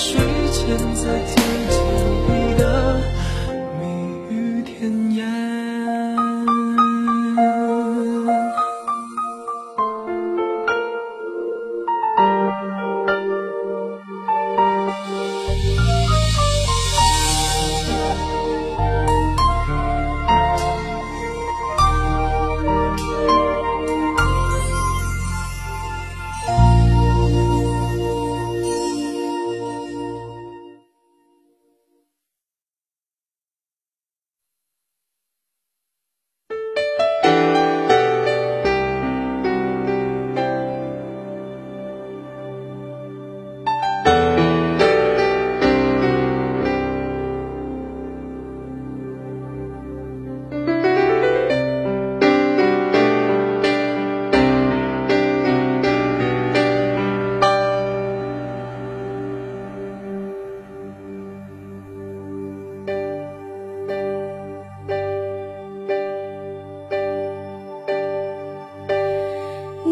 睡前再听听。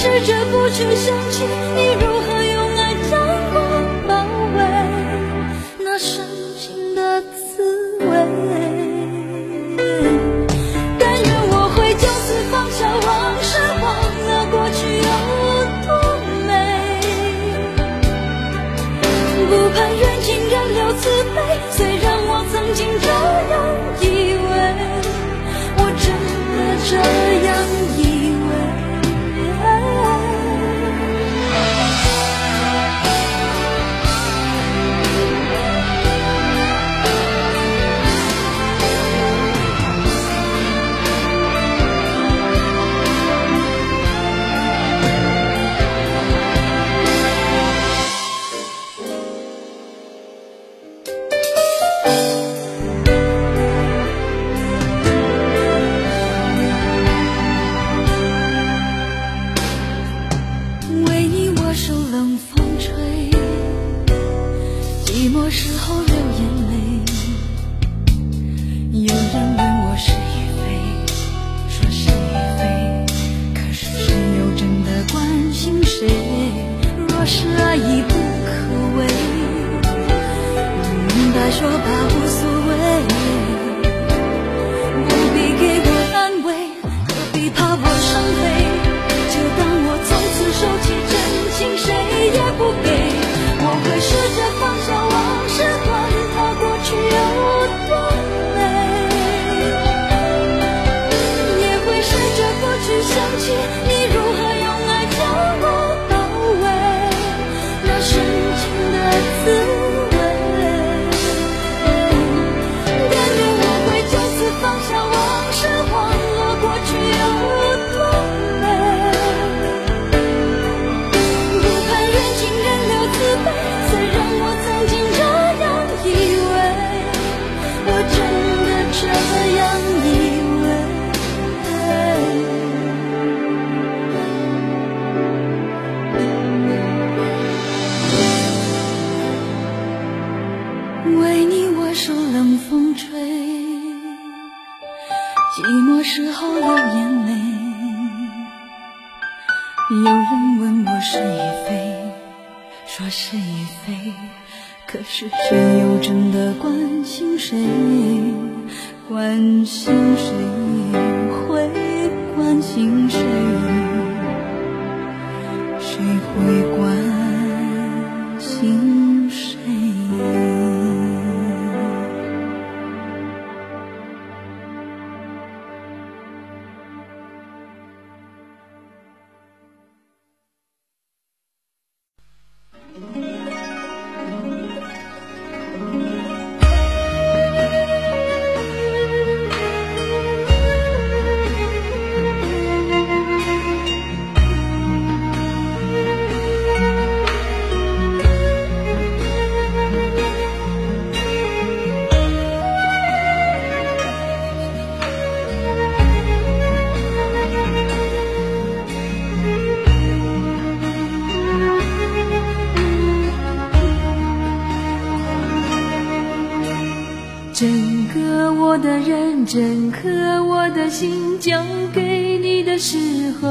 试着不去想起你如何有时候流眼泪。有人问我是与非，说是与非，可是谁又真的关心谁？若是爱已不可为，你明白说吧，寂寞时候流眼泪。有人问我是与非，说是与非，可是谁又真的关心谁？关心谁整个我的认真，刻我的心，交给你的时候，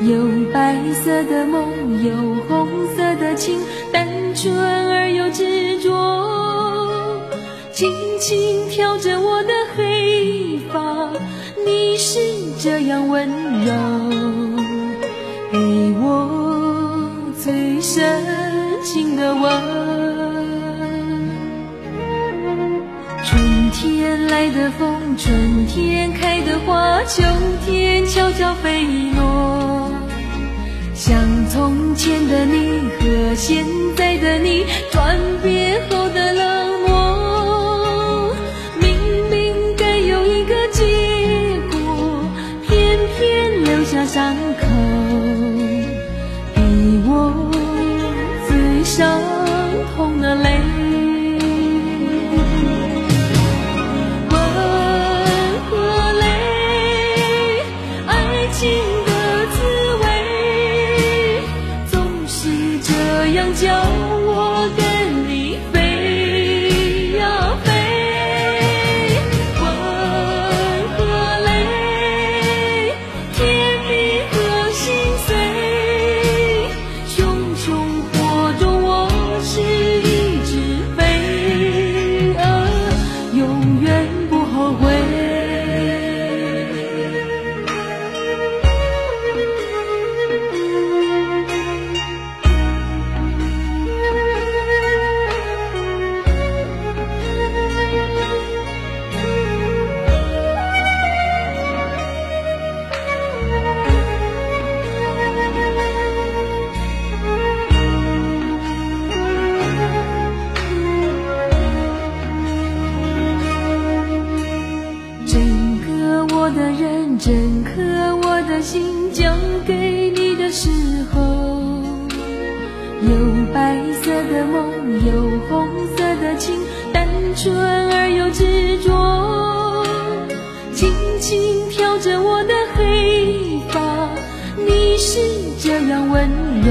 有白色的梦，有红色的情，单纯而又执着。轻轻挑着我的黑发，你是这样温柔，天来的风，春天开的花，秋天悄悄飞落。像从前的你和现在的你，转变后的冷有白色的梦，有红色的情，单纯而又执着。轻轻挑着我的黑发，你是这样温柔，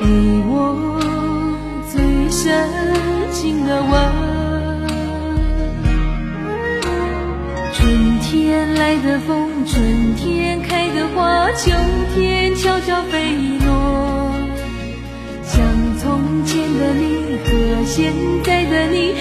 给我最深情的吻。春天来的风，春天开的花，秋天悄悄飞落。的你和现在的你，